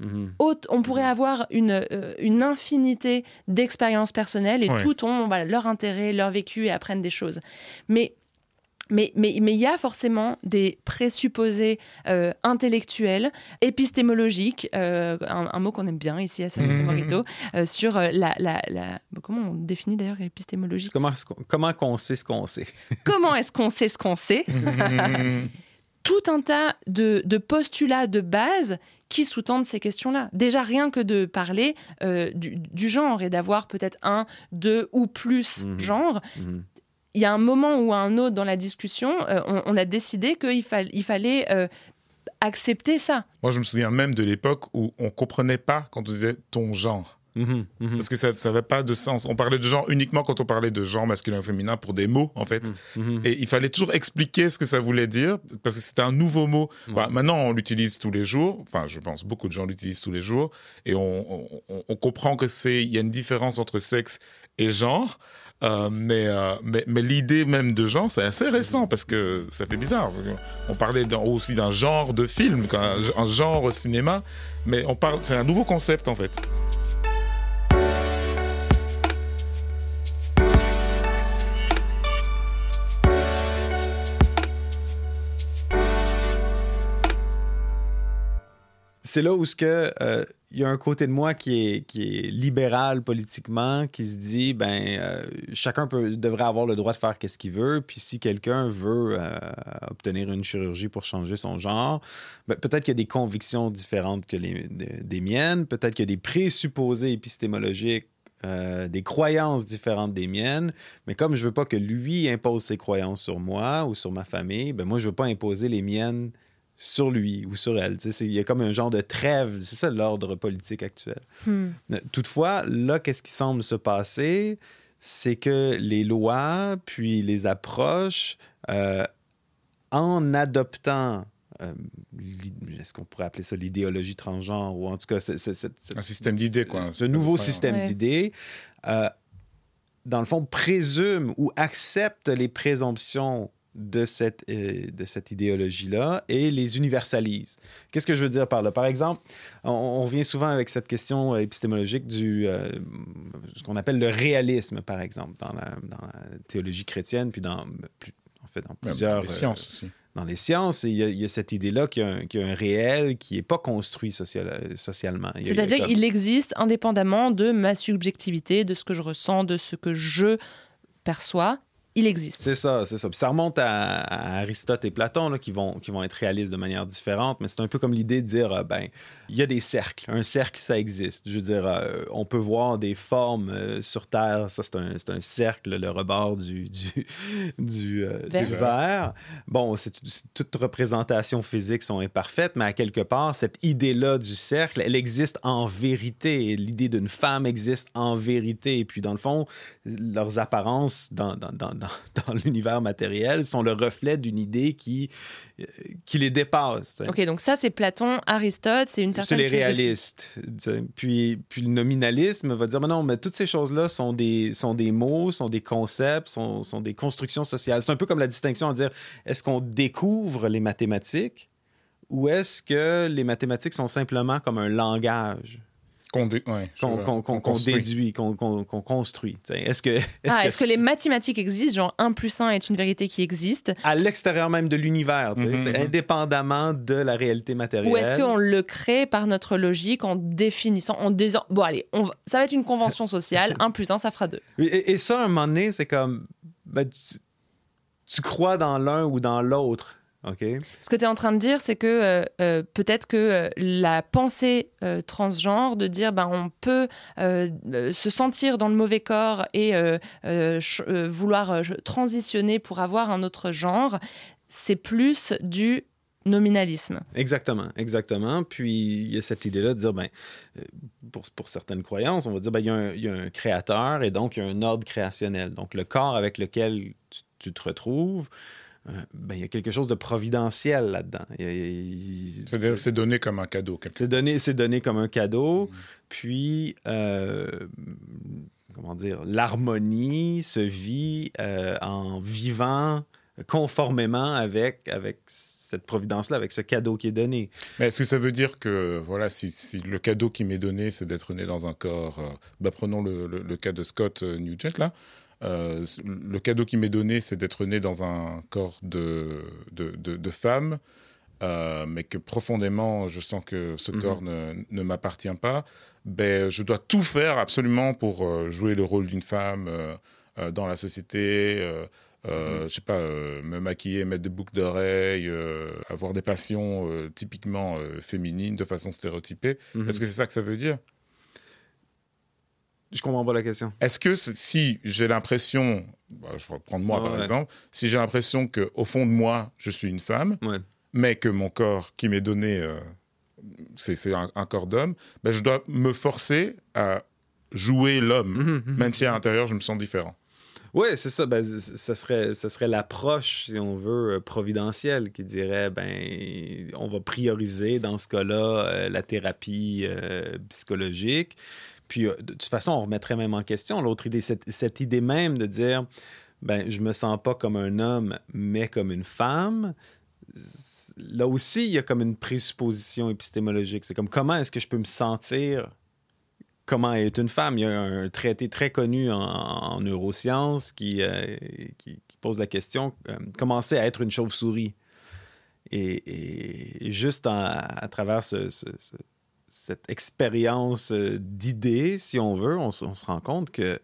Mhm. on pourrait avoir une, euh, une infinité d'expériences personnelles et Ouais. tout ont voilà, leur intérêt, leur vécu et apprennent des choses. Mais mais mais mais il y a forcément des présupposés euh, intellectuels, épistémologiques, euh, un, un mot qu'on aime bien ici à et Mhm. Morito, euh, sur la, la, la- comment on définit d'ailleurs épistémologique? Comment, est-ce qu'on- comment qu'on sait ce qu'on sait? Comment est-ce qu'on sait ce qu'on sait? Tout un tas de, de postulats de base qui sous-tendent ces questions-là. Déjà, rien que de parler euh, du, du genre et d'avoir peut-être un, deux ou plus Mhm. genres, Mhm. il y a un moment ou un autre dans la discussion, euh, on, on a décidé qu'il fa- il fallait euh, accepter ça. Moi, je me souviens même de l'époque où on comprenait pas quand on disait ton genre. Mhm, mhm. Parce que ça n'avait pas de sens. On parlait de genre uniquement quand on parlait de genre masculin ou féminin pour des mots, en fait. Mhm. Et il fallait toujours expliquer ce que ça voulait dire, parce que c'était un nouveau mot. Enfin, maintenant, on l'utilise tous les jours. Enfin, je pense beaucoup de gens l'utilisent tous les jours. Et on, on- on- on comprend que c'est, il y a une différence entre sexe et genre. Euh, mais euh, mais, mais l'idée même de genre, c'est assez récent parce que ça fait bizarre. On parlait aussi d'un genre de film, qu'un- un genre cinéma, mais on parle, c'est un nouveau concept en fait. C'est là où ce euh, il y a un côté de moi qui est, libéral politiquement, qui se dit ben euh, chacun devrait avoir le droit de faire qu'est-ce qu'il veut, puis si quelqu'un veut euh, obtenir une chirurgie pour changer son genre, ben, peut-être qu'il y a des convictions différentes que les, de- des miennes, peut-être qu'il y a des présupposés épistémologiques des croyances différentes des miennes, mais comme je veux pas que lui impose ses croyances sur moi ou sur ma famille, ben moi je veux pas imposer les miennes sur lui ou sur elle. Tu sais, c'est- Il y a comme un genre de trêve, c'est ça l'ordre politique actuel. Hmm. Euh, Toutefois, là, qu'est-ce qui semble se passer? C'est que les lois, puis les approches, euh, en adoptant, euh, est-ce qu'on pourrait appeler ça l'idéologie transgenre, ou en tout cas, Un système d'idées, quoi. ce nouveau système Ouais. d'idées, euh, dans le fond, présume ou accepte les présomptions de cette, euh, de cette idéologie-là et les universalise. Qu'est-ce que je veux dire par là? Par exemple, on, on revient souvent avec cette question euh, épistémologique du euh, ce qu'on appelle le réalisme, par exemple, dans la, dans la théologie chrétienne, puis dans, plus- en fait, dans plusieurs... dans les sciences aussi. dans les sciences, il y a, il y a cette idée-là qu'il y, a un- qu'il y a un réel qui n'est pas construit social- socialement. C'est-à-dire comme- qu'il existe indépendamment de ma subjectivité, de ce que je ressens, de ce que je perçois. Il existe. C'est ça, c'est ça. Puis ça remonte à, à Aristote et Platon là, qui, vont, qui vont être réalistes de manière différente, mais c'est un peu comme l'idée de dire, euh, ben, il y a des cercles. Un cercle, ça existe. Je veux dire, euh, on peut voir des formes euh, sur Terre, ça c'est un, un cercle, le rebord du, du, du, Verre. du verre. Bon, c'est c'est- toute représentation physique sont imparfaites, mais à quelque part, cette idée-là du cercle, elle existe en vérité. L'idée d'une femme existe en vérité. Et puis, dans le fond, leurs apparences dans, dans, dans, dans, dans l'univers matériel sont le reflet d'une idée qui, euh, qui les dépasse. Ok, donc ça c'est Platon, Aristote, c'est une C'est certaine les philosophie. réalistes. Puis, puis le nominalisme va dire, mais non, mais toutes ces choses-là sont des, sont des mots, sont des concepts, sont, sont des constructions sociales. C'est un peu comme la distinction à dire, est-ce qu'on découvre les mathématiques ou est-ce que les mathématiques sont simplement comme un langage? Qu'on dé- ouais, déduit, qu'on construit? Est-ce que, Ah, que est-ce que les mathématiques existent? Genre 1 plus 1 est une vérité qui existe à l'extérieur même de l'univers, mhm. indépendamment de la réalité matérielle. Ou est-ce qu'on le crée par notre logique en définissant, en disant, bon allez, on va- ça va être une convention sociale, 1 plus 1 ça fera 2. Oui, Et, et ça, à un moment donné, c'est comme. ben, tu, tu crois dans l'un ou dans l'autre. Ce que tu es en train de dire, c'est que euh, euh, peut-être que euh, la pensée transgenre de dire ben, on peut se sentir dans le mauvais corps et vouloir transitionner pour avoir un autre genre, c'est plus du nominalisme. Exactement, exactement. Puis il y a cette idée-là de dire, ben, pour, pour certaines croyances, on va dire, ben, il, y a un, il y a un créateur et donc il y a un ordre créationnel. Donc le corps avec lequel tu, tu te retrouves, euh, ben, il y a quelque chose de providentiel là-dedans. Y C'est-à-dire, c'est donné comme un cadeau. C'est donné, c'est donné comme un cadeau. Puis, euh, comment dire, l'harmonie se vit euh, en vivant conformément avec, avec cette providence-là, avec ce cadeau qui est donné. Mais est-ce que ça veut dire que voilà, si, si le cadeau qui m'est donné, c'est d'être né dans un corps, bah, prenons le, le- le cas de Scott Nugent là, euh, le cadeau qui m'est donné, c'est d'être né dans un corps de, de, de- de femme, euh, mais que profondément, je sens que ce Mhm. corps ne, ne m'appartient pas, ben, je dois tout faire absolument pour euh, jouer le rôle d'une femme euh, dans la société. euh, euh, Je sais pas, euh, me maquiller, mettre des boucles d'oreilles, euh, avoir des passions typiquement féminines de façon stéréotypée. Mhm. Est-ce que c'est ça que ça veut dire? Je comprends pas la question. Est-ce que si j'ai l'impression, bah, je vais prendre moi par ouais. exemple, si j'ai l'impression que au fond de moi je suis une femme, Ouais. mais que mon corps qui m'est donné, euh, c'est un, un corps d'homme, ben, je dois me forcer à jouer l'homme, Mhm, mhm. même si à l'intérieur je me sens différent. Oui, c'est ça. Ben, ça serait, ça serait l'approche, si on veut, euh, providentielle qui dirait, ben, on va prioriser dans ce cas-là euh, la thérapie euh, psychologique. Puis, euh, de toute façon, on remettrait même en question l'autre idée, cette, idée même de dire, ben, je me sens pas comme un homme, mais comme une femme. Là aussi, il y a comme une présupposition épistémologique. C'est comme comment est-ce que je peux me sentir comment est une femme? Il y a un traité très connu en, en neurosciences qui, euh, qui, pose la question euh, commencer à être une chauve-souris. Et, juste à travers ce- cette expérience euh, d'idées, si on veut, on, se rend compte que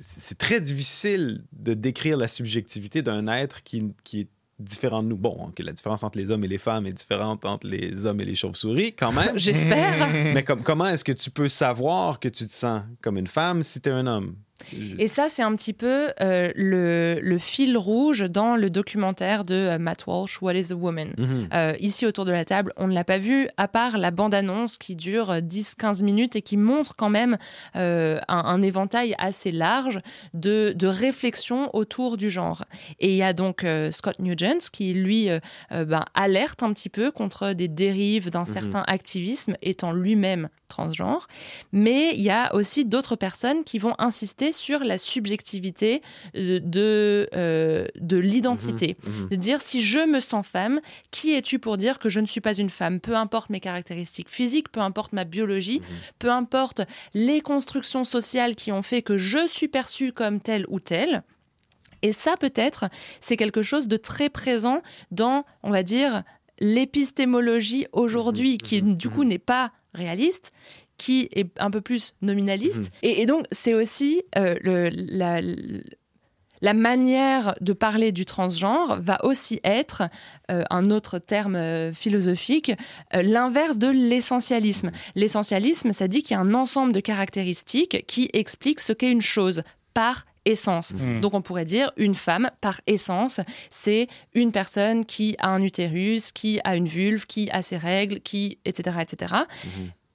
c'est très difficile de décrire la subjectivité d'un être qui, qui est différent de nous. Bon, que la différence entre les hommes et les femmes est différente entre les hommes et les chauves-souris, quand même. J'espère. Mais comme- comment est-ce que tu peux savoir que tu te sens comme une femme si tu es un homme? Et ça, c'est un petit peu euh, le, le fil rouge dans le documentaire de euh, Matt Walsh, What is a Woman? Mhm. Euh, ici autour de la table, on ne l'a pas vu, à part la bande-annonce qui dure 10-15 minutes et qui montre quand même un, un éventail assez large de, de réflexions autour du genre. Et il y a donc Scott Nugent qui, lui, ben, alerte un petit peu contre des dérives d'un certain activisme, étant lui-même transgenre. Mais il y a aussi d'autres personnes qui vont insister sur la subjectivité euh, de, euh, de l'identité Mhm. de dire si je me sens femme, qui es-tu pour dire que je ne suis pas une femme? Peu importe mes caractéristiques physiques, peu importe ma biologie, peu importe les constructions sociales qui ont fait que je suis perçue comme telle ou telle. Et ça, peut-être, c'est quelque chose de très présent dans, on va dire, l'épistémologie aujourd'hui, qui du coup n'est pas réaliste, qui est un peu plus nominaliste. Mhm. Et, et donc, c'est aussi euh, le- la, la manière de parler du transgenre va aussi être, euh, un autre terme euh, philosophique, l'inverse de l'essentialisme. L'essentialisme, ça dit qu'il y a un ensemble de caractéristiques qui expliquent ce qu'est une chose par essence. Mhm. Donc on pourrait dire une femme par essence, c'est une personne qui a un utérus, qui a une vulve, qui a ses règles, qui etc etc.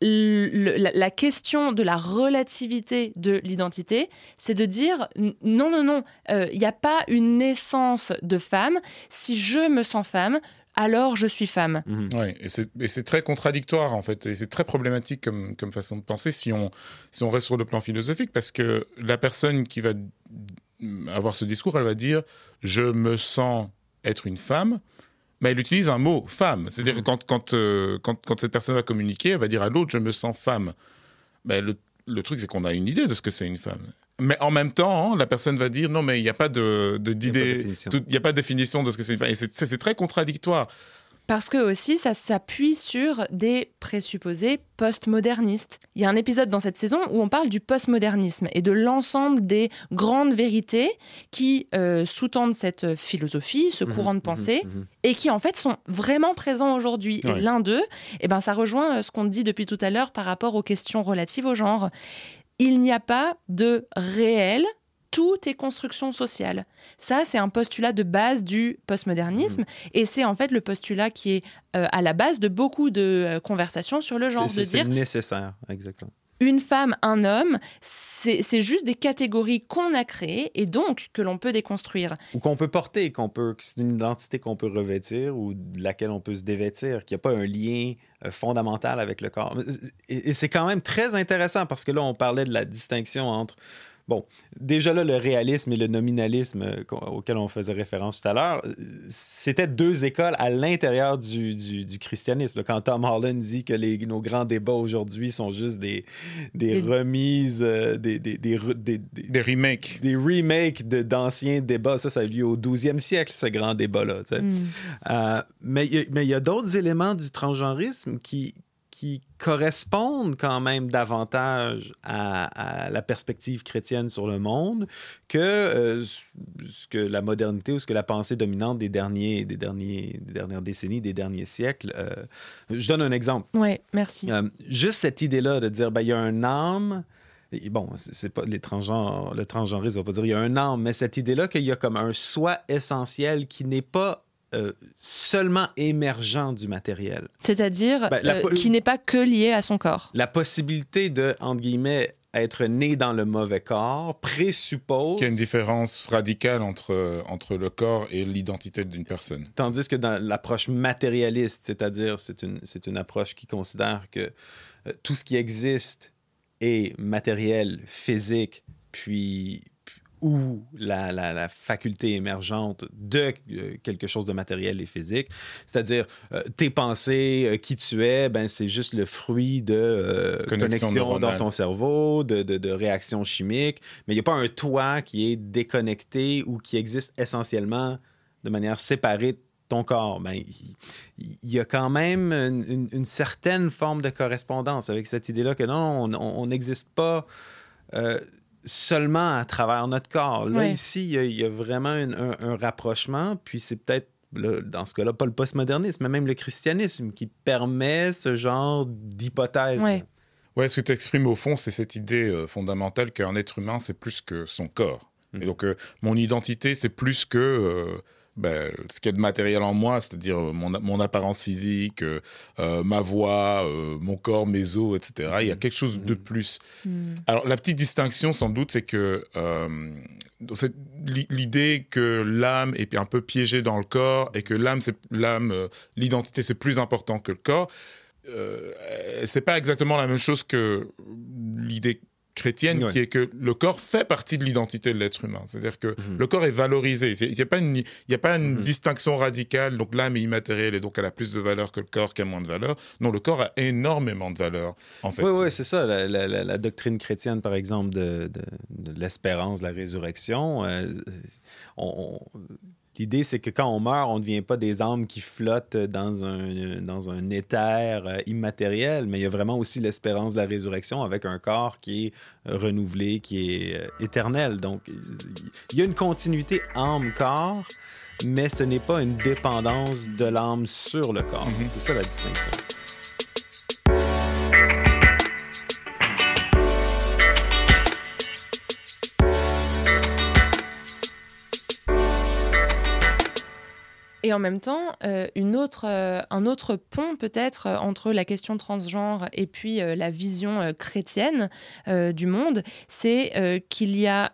Le- la, la question de la relativité de l'identité, c'est de dire non, non, non, euh, il n'y a pas une naissance de femme. Si je me sens femme, alors je suis femme. Mhm. Ouais, et c'est très contradictoire en fait, et c'est très problématique comme, comme façon de penser si on, si on reste sur le plan philosophique, parce que la personne qui va avoir ce discours, elle va dire je me sens être une femme, mais elle utilise un mot femme. C'est-à-dire que quand, quand, euh, quand, quand cette personne va communiquer, elle va dire à l'autre je me sens femme. Ben, le, le truc, c'est qu'on a une idée de ce que c'est une femme. Mais en même temps, hein, la personne va dire non, mais il n'y a pas de- de- d'idée, il n'y a pas de définition de ce que c'est une femme. Et c'est- très contradictoire. Parce que aussi, ça s'appuie sur des présupposés postmodernistes. Il y a un épisode dans cette saison où on parle du postmodernisme et de l'ensemble des grandes vérités qui euh, sous-tendent cette philosophie, ce courant de pensée, Mhm. Mhm. et qui en fait sont vraiment présents aujourd'hui. Ouais. Et l'un d'eux, eh ben, ça rejoint euh, ce qu'on dit depuis tout à l'heure par rapport aux questions relatives au genre. Il n'y a pas de réel tout est construction sociale. Ça, c'est un postulat de base du postmodernisme et c'est en fait le postulat qui est euh, à la base de beaucoup de euh, conversations sur le genre, C'est nécessaire, exactement. Une femme, un homme, c'est juste des catégories qu'on a créées et donc que l'on peut déconstruire. Ou qu'on peut porter, qu'on peut, c'est une identité qu'on peut revêtir ou de laquelle on peut se dévêtir, qu'il n'y a pas un lien euh, fondamental avec le corps. Et c'est quand même très intéressant parce que là, on parlait de la distinction entre. Bon, déjà là, le réalisme et le nominalisme euh, auquel on faisait référence tout à l'heure, euh, c'était deux écoles à l'intérieur du, du- du christianisme. Quand Tom Holland dit que les, nos grands débats aujourd'hui sont juste des, remises, euh, des, des, des, re- des- des- Des remakes. des remakes de- d'anciens débats. Ça, ça a eu lieu au 12e siècle, ce grand débat-là. Hmm. Euh, mais il y a- mais il y a, d'autres éléments du transgenrisme qui, qui correspondent quand même davantage à, à la perspective chrétienne sur le monde que euh, ce que la modernité ou ce que la pensée dominante des, derniers, des, derniers, des dernières décennies, des derniers siècles. euh, je donne un exemple. Ouais, merci. Euh, juste cette idée-là de dire, ben, il y a un âme. bon, c'est pas les transgenres, le transgenrisme va pas dire il y a un âme, mais cette idée-là qu'il y a comme un soi essentiel qui n'est pas euh, seulement émergent du matériel. C'est-à-dire Ben, euh, qui n'est pas que lié à son corps. La possibilité de, entre guillemets, être né dans le mauvais corps présuppose. Qu'il y a une différence radicale entre, entre le corps et l'identité d'une personne. Tandis que dans l'approche matérialiste, c'est-à-dire c'est une, c'est une approche qui considère que euh, tout ce qui existe est matériel, physique, puis- ou la, la- la faculté émergente de euh, quelque chose de matériel et physique. C'est-à-dire, euh, tes pensées, euh, qui tu es, ben, c'est juste le fruit de euh, Connexion connexions dans ton cerveau, de, de- de réactions chimiques, mais il n'y a pas un toi qui est déconnecté ou qui existe essentiellement de manière séparée de ton corps. Ben, il, y a quand même une, une- une certaine forme de correspondance avec cette idée-là que non, on- n'existe pas seulement à travers notre corps. Là, ici, il y, a, il y a vraiment une- un, un rapprochement, puis c'est peut-être, dans ce cas-là, pas le postmodernisme, mais même le christianisme qui permet ce genre d'hypothèse. Ouais. Ouais, ce que tu exprimes au fond, c'est cette idée euh, fondamentale qu'un être humain, c'est plus que son corps. Mhm. Et donc, euh, mon identité, c'est plus que euh, ben, ce qu'il y a de matériel en moi, c'est-à-dire euh, mon, mon apparence physique, euh, euh, ma voix, euh, mon corps, mes os, etc. Il y a quelque chose de plus. Hmm. Alors, la petite distinction, sans doute, c'est que euh, l'idée que l'âme est un peu piégée dans le corps et que l'âme, c'est l'âme, l'identité, c'est plus important que le corps. C'est pas exactement la même chose que l'idée chrétienne Ouais. qui est que le corps fait partie de l'identité de l'être humain. C'est-à-dire que Mhm. le corps est valorisé. Il n'y a pas une, y a pas une Mhm. distinction radicale. Donc l'âme est immatérielle et donc elle a plus de valeur que le corps qui a moins de valeur. Non, le corps a énormément de valeur, en fait. Oui, oui, c'est ça. La, la- la- la doctrine chrétienne, par exemple, de, de- de l'espérance, de la résurrection, euh, on- on- l'idée, c'est que quand on meurt, on ne devient pas des âmes qui flottent dans un, dans un éther euh, immatériel, mais il y a vraiment aussi l'espérance de la résurrection avec un corps qui est euh, renouvelé, qui est euh, éternel. Donc, il y a une continuité âme-corps, mais ce n'est pas une dépendance de l'âme sur le corps. Mhm. C'est ça la distinction. Et en même temps, euh, une autre, euh, un autre pont peut-être euh, entre la question transgenre et puis la vision chrétienne du monde, c'est qu'il y a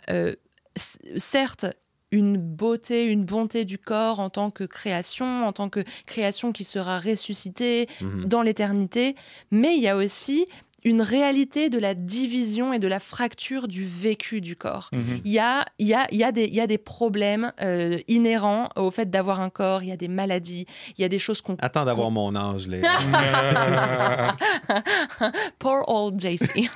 certes une beauté, une bonté du corps en tant que création, en tant que création qui sera ressuscitée Mhm. dans l'éternité, mais il y a aussi une réalité de la division et de la fracture du vécu du corps. Mhm. Il y a, y, a, y, a des, y a des problèmes euh, inhérents au fait d'avoir un corps, il y a des maladies, il y a des choses qu'on... Attends d'avoir mon âge, Léa. Poor old JC. il,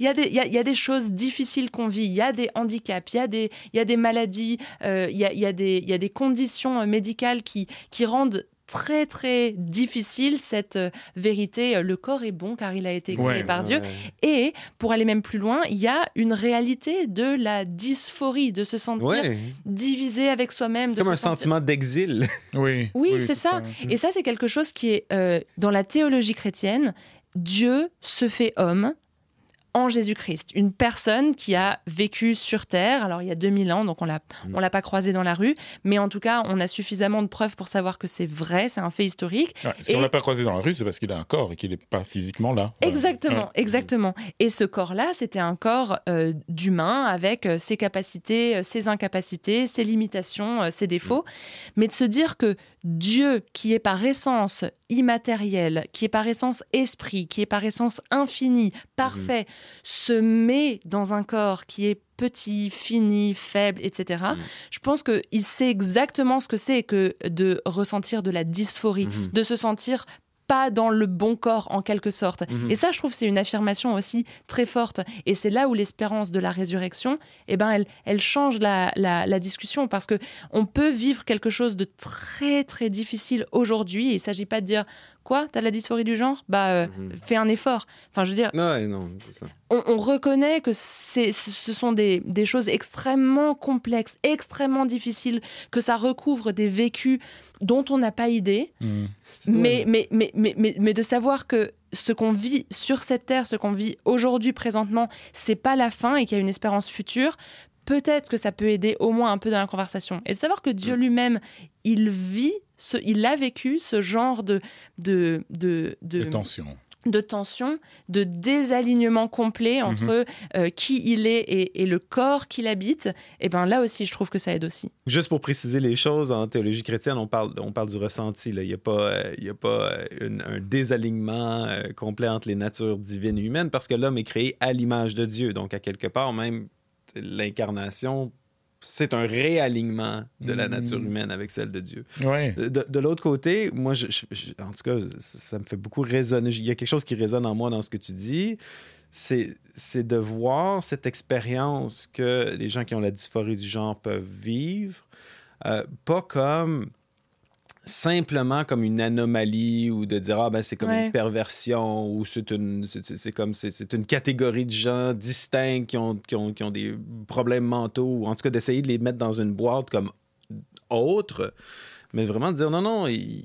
y a des, y a, y a des choses difficiles qu'on vit, il y a des handicaps, il y a des, il y a des maladies, euh, il, y a, y a des, y a des conditions euh, médicales qui, qui rendent très très difficile cette euh, vérité. euh, Le corps est bon car il a été créé Ouais, par Dieu. Ouais. Et pour aller même plus loin, il y a une réalité de la dysphorie, de se sentir Ouais. divisé avec soi-même. C'est comme se un sentir- sentiment d'exil. Oui, Oui, c'est ça. Et ça, c'est quelque chose qui est euh, dans la théologie chrétienne. Dieu se fait homme en Jésus-Christ, une personne qui a vécu sur Terre. Alors il y a 2000 ans, donc on l'a, on l'a pas croisé dans la rue, mais en tout cas, on a suffisamment de preuves pour savoir que c'est vrai, c'est un fait historique. Ouais, si Et- on l'a pas croisé dans la rue, c'est parce qu'il a un corps et qu'il n'est pas physiquement là. Exactement, Ouais. exactement. Et ce corps-là, c'était un corps euh, d'humain avec euh, ses capacités, euh, ses incapacités, ses limitations, ses défauts. Mais de se dire que Dieu, qui est par essence immatériel, qui est par essence esprit, qui est par essence infini, parfait, se met dans un corps qui est petit, fini, faible, etc. Mhm. Je pense qu'il sait exactement ce que c'est que de ressentir de la dysphorie, Mhm. de se sentir pas dans le bon corps en quelque sorte. Mhm. Et ça, je trouve, c'est une affirmation aussi très forte. Et c'est là où l'espérance de la résurrection, eh ben, elle, elle change la, la, la discussion parce que on peut vivre quelque chose de très très difficile aujourd'hui. Il s'agit pas de dire quoi, t'as de la dysphorie du genre, bah euh, Mhm. fais un effort. Enfin, je veux dire, Ouais, non, c'est ça. on, on reconnaît que c'est, ce sont des, des choses extrêmement complexes, extrêmement difficiles, que ça recouvre des vécus dont on n'a pas idée. Mm. Mais, mais, mais, mais, mais, mais de savoir que ce qu'on vit sur cette terre, ce qu'on vit aujourd'hui, présentement, c'est pas la fin et qu'il y a une espérance future, peut-être que ça peut aider au moins un peu dans la conversation. Et de savoir que Dieu lui-même, il vit, ce, il a vécu ce genre de, de, de, de, Attention. de tension, de désalignement complet entre euh, qui il est et, et le corps qu'il habite. Et ben là aussi, je trouve que ça aide aussi. Juste pour préciser les choses, en théologie chrétienne, on parle, on parle du ressenti. là. Il n'y a pas, euh, il y a pas euh, une- un désalignement euh, complet entre les natures divines et humaines parce que l'homme est créé à l'image de Dieu. Donc, à quelque part, même l'incarnation, c'est un réalignement de la Mm. nature humaine avec celle de Dieu. Ouais. De, de l'autre côté, moi, je, je- je- en tout cas, ça, me fait beaucoup résonner. Il y a quelque chose qui résonne en moi dans ce que tu dis. C'est c'est de voir cette expérience que les gens qui ont la dysphorie du genre peuvent vivre, euh, pas comme simplement comme une anomalie ou de dire ah ben c'est comme Ouais. une perversion ou c'est une c'est- comme c'est c'est une catégorie de gens distincts qui ont, qui ont qui ont des problèmes mentaux ou en tout cas d'essayer de les mettre dans une boîte comme autres mais vraiment de dire non, non, il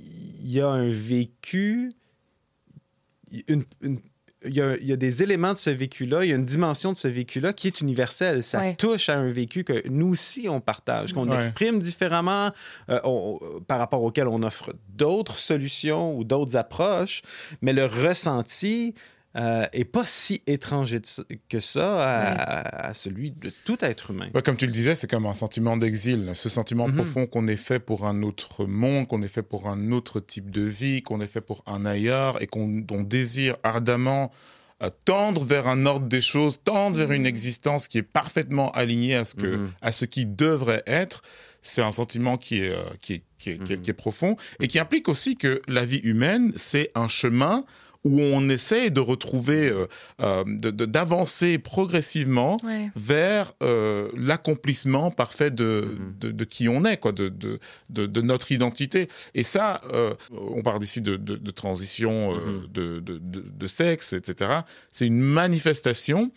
y a un vécu, une- une- il, y a, il y a des éléments de ce vécu-là, il y a une dimension de ce vécu-là qui est universelle. Ça Ouais. touche à un vécu que nous aussi on partage, qu'on Ouais. exprime différemment, euh, on- par rapport auquel on offre d'autres solutions ou d'autres approches, mais le ressenti. Euh, est pas si étranger que ça à, à- à celui de tout être humain. Ouais, comme tu le disais, c'est comme un sentiment d'exil, ce sentiment Mhm. profond qu'on est fait pour un autre monde, qu'on est fait pour un autre type de vie, qu'on est fait pour un ailleurs et qu'on on désire ardemment euh, tendre vers un ordre des choses, tendre vers une existence qui est parfaitement alignée à ce, que, Mhm. à ce qui devrait être. C'est un sentiment qui est, qui, est, qui, est, qui est- Mhm. qui est profond et qui implique aussi que la vie humaine, c'est un chemin où on essaie de retrouver, euh, euh, de- de- d'avancer progressivement Ouais. vers euh, l'accomplissement parfait de, Mhm. de, de qui on est, quoi, de, de, de, de notre identité. Et ça, euh, on parle ici de, de, de transition euh, Mhm. de, de, de, de sexe, etc. C'est une manifestation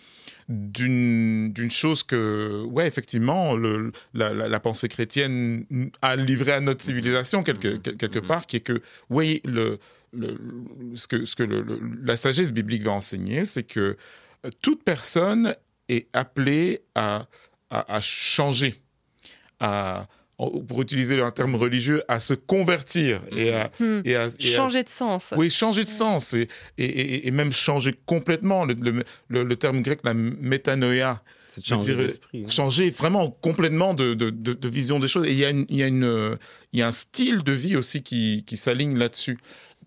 d'une d'une chose que, ouais, effectivement, le, la, la, la pensée chrétienne a livré à notre civilisation quelque, Mhm. quel- quelque part, qui est que, oui, le, le, ce que, ce que le- le- la sagesse biblique va enseigner, c'est que euh, toute personne est appelée à, à, à changer, à, pour utiliser un terme religieux, à se convertir et à, Hmm. et à- et à- Changer de sens. oui, changer de sens et, et, et- et même changer complètement. Le, le, le- le terme grec, la métanoïa, de changer d'esprit. hein. changer vraiment complètement de, de, de- de vision des choses. Et il y a, une, il y, a une, il y a un style de vie aussi qui, qui s'aligne là-dessus.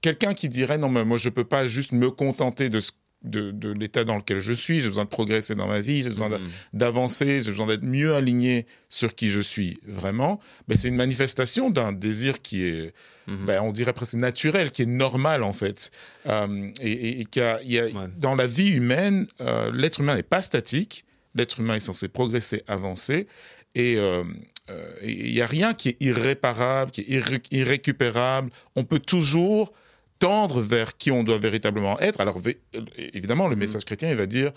Quelqu'un qui dirait non, mais moi je peux pas juste me contenter de, ce- de, de l'état dans lequel je suis, j'ai besoin de progresser dans ma vie, j'ai besoin Mhm. d'avancer, j'ai besoin d'être mieux aligné sur qui je suis vraiment, ben, c'est une manifestation d'un désir qui est, Mhm. ben, on dirait presque naturel, qui est normal en fait. Euh, et et, et qu'il y a- il y a- Ouais. dans la vie humaine, euh, l'être humain n'est pas statique, l'être humain est censé progresser, avancer, et euh, euh, il n'y a rien qui est irréparable, qui est irré- irrécupérable. On peut toujours tendre vers qui on doit véritablement être. Alors vé- évidemment, le message chrétien, il va dire,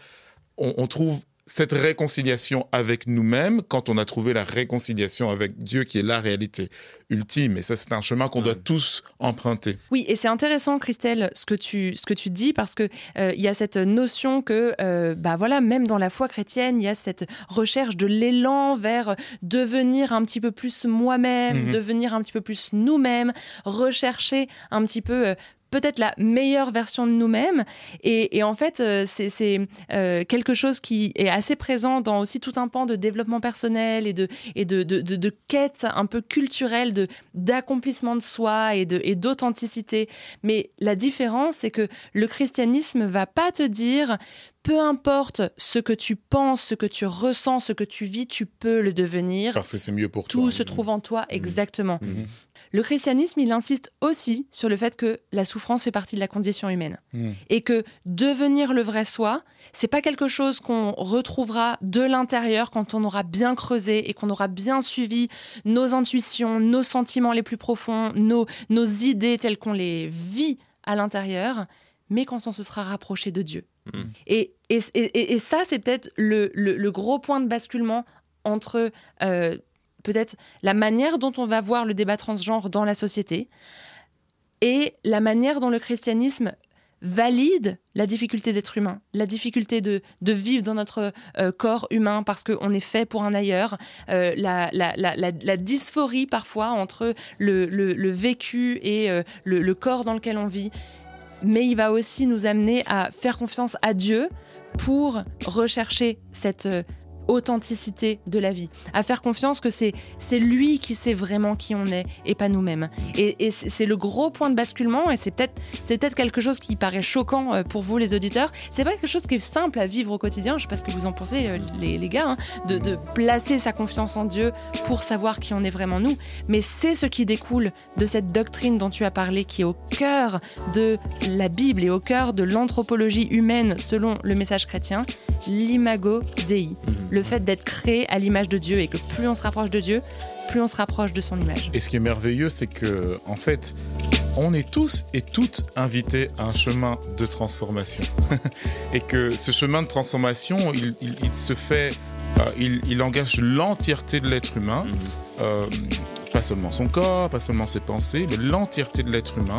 on, on trouve cette réconciliation avec nous-mêmes quand on a trouvé la réconciliation avec Dieu qui est la réalité ultime. Et ça, c'est un chemin qu'on doit tous emprunter. Oui, et c'est intéressant, Christelle, ce que tu, ce que tu dis, parce que euh, il y a cette notion que, euh, bah voilà, même dans la foi chrétienne, il y a cette recherche de l'élan vers devenir un petit peu plus moi-même, Mhm. devenir un petit peu plus nous-mêmes, rechercher un petit peu euh, peut-être la meilleure version de nous-mêmes. Et, et en fait, euh, c'est euh, quelque chose qui est assez présent dans aussi tout un pan de développement personnel et de, et de, de, de, de quête un peu culturelle de d'accomplissement de soi et de et d'authenticité. Mais la différence, c'est que le christianisme va pas te dire peu importe ce que tu penses, ce que tu ressens, ce que tu vis, tu peux le devenir. Parce que c'est mieux pour Tout toi. se trouve en toi, exactement. Mhm. Le christianisme, il insiste aussi sur le fait que la souffrance fait partie de la condition humaine Mhm. et que devenir le vrai soi, c'est pas quelque chose qu'on retrouvera de l'intérieur quand on aura bien creusé et qu'on aura bien suivi nos intuitions, nos sentiments les plus profonds, nos, nos idées telles qu'on les vit à l'intérieur, mais quand on se sera rapproché de Dieu. Mhm. Et, et, et- et ça, c'est peut-être le, le- le gros point de basculement entre euh, peut-être la manière dont on va voir le débat transgenre dans la société et la manière dont le christianisme valide la difficulté d'être humain, la difficulté de, vivre dans notre euh, corps humain parce qu'on est fait pour un ailleurs, euh, la, dysphorie parfois entre le, vécu et euh, le, corps dans lequel on vit. Mais il va aussi nous amener à faire confiance à Dieu pour rechercher cette authenticité de la vie, à faire confiance que c'est lui qui sait vraiment qui on est et pas nous-mêmes. Et, et c'est le gros point de basculement et c'est peut-être peut-être quelque chose qui paraît choquant euh, pour vous les auditeurs. C'est pas quelque chose qui est simple à vivre au quotidien. Je sais pas ce que vous en pensez euh, les, les gars, hein, de, de placer sa confiance en Dieu pour savoir qui on est vraiment nous. Mais c'est ce qui découle de cette doctrine dont tu as parlé qui est au cœur de la Bible et au cœur de l'anthropologie humaine selon le message chrétien, l'imago Dei, le fait d'être créé à l'image de Dieu et que plus on se rapproche de Dieu, plus on se rapproche de son image. Et ce qui est merveilleux, c'est que, en fait, on est tous et toutes invités à un chemin de transformation. et que ce chemin de transformation, il, il- il se fait, euh, il, il engage l'entièreté de l'être humain. Mhm. Euh, pas seulement son corps, pas seulement ses pensées, mais l'entièreté de l'être humain.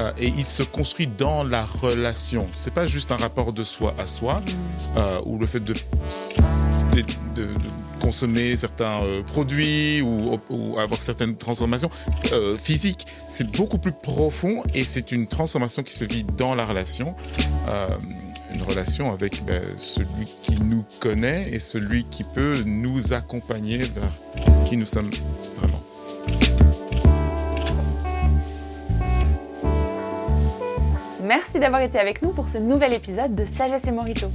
Euh, et il se construit dans la relation. C'est pas juste un rapport de soi à soi, euh, ou le fait de- de- consommer certains euh, produits ou, ou avoir certaines transformations euh, physiques. C'est beaucoup plus profond et c'est une transformation qui se vit dans la relation. Euh, une relation avec ben, celui qui nous connaît et celui qui peut nous accompagner vers qui nous sommes vraiment. Merci d'avoir été avec nous pour ce nouvel épisode de Sagesse et Morito.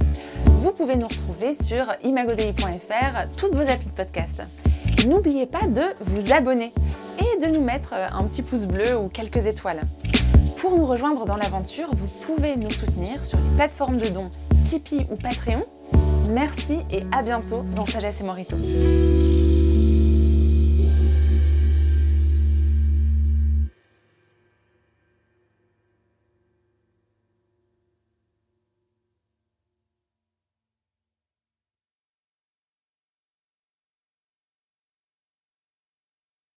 Vous pouvez nous retrouver sur imagodei.fr, toutes vos applis de podcast. N'oubliez pas de vous abonner et de nous mettre un petit pouce bleu ou quelques étoiles. Pour nous rejoindre dans l'aventure, vous pouvez nous soutenir sur les plateformes de dons Tipeee ou Patreon. Merci et à bientôt dans Sagesse et Morito.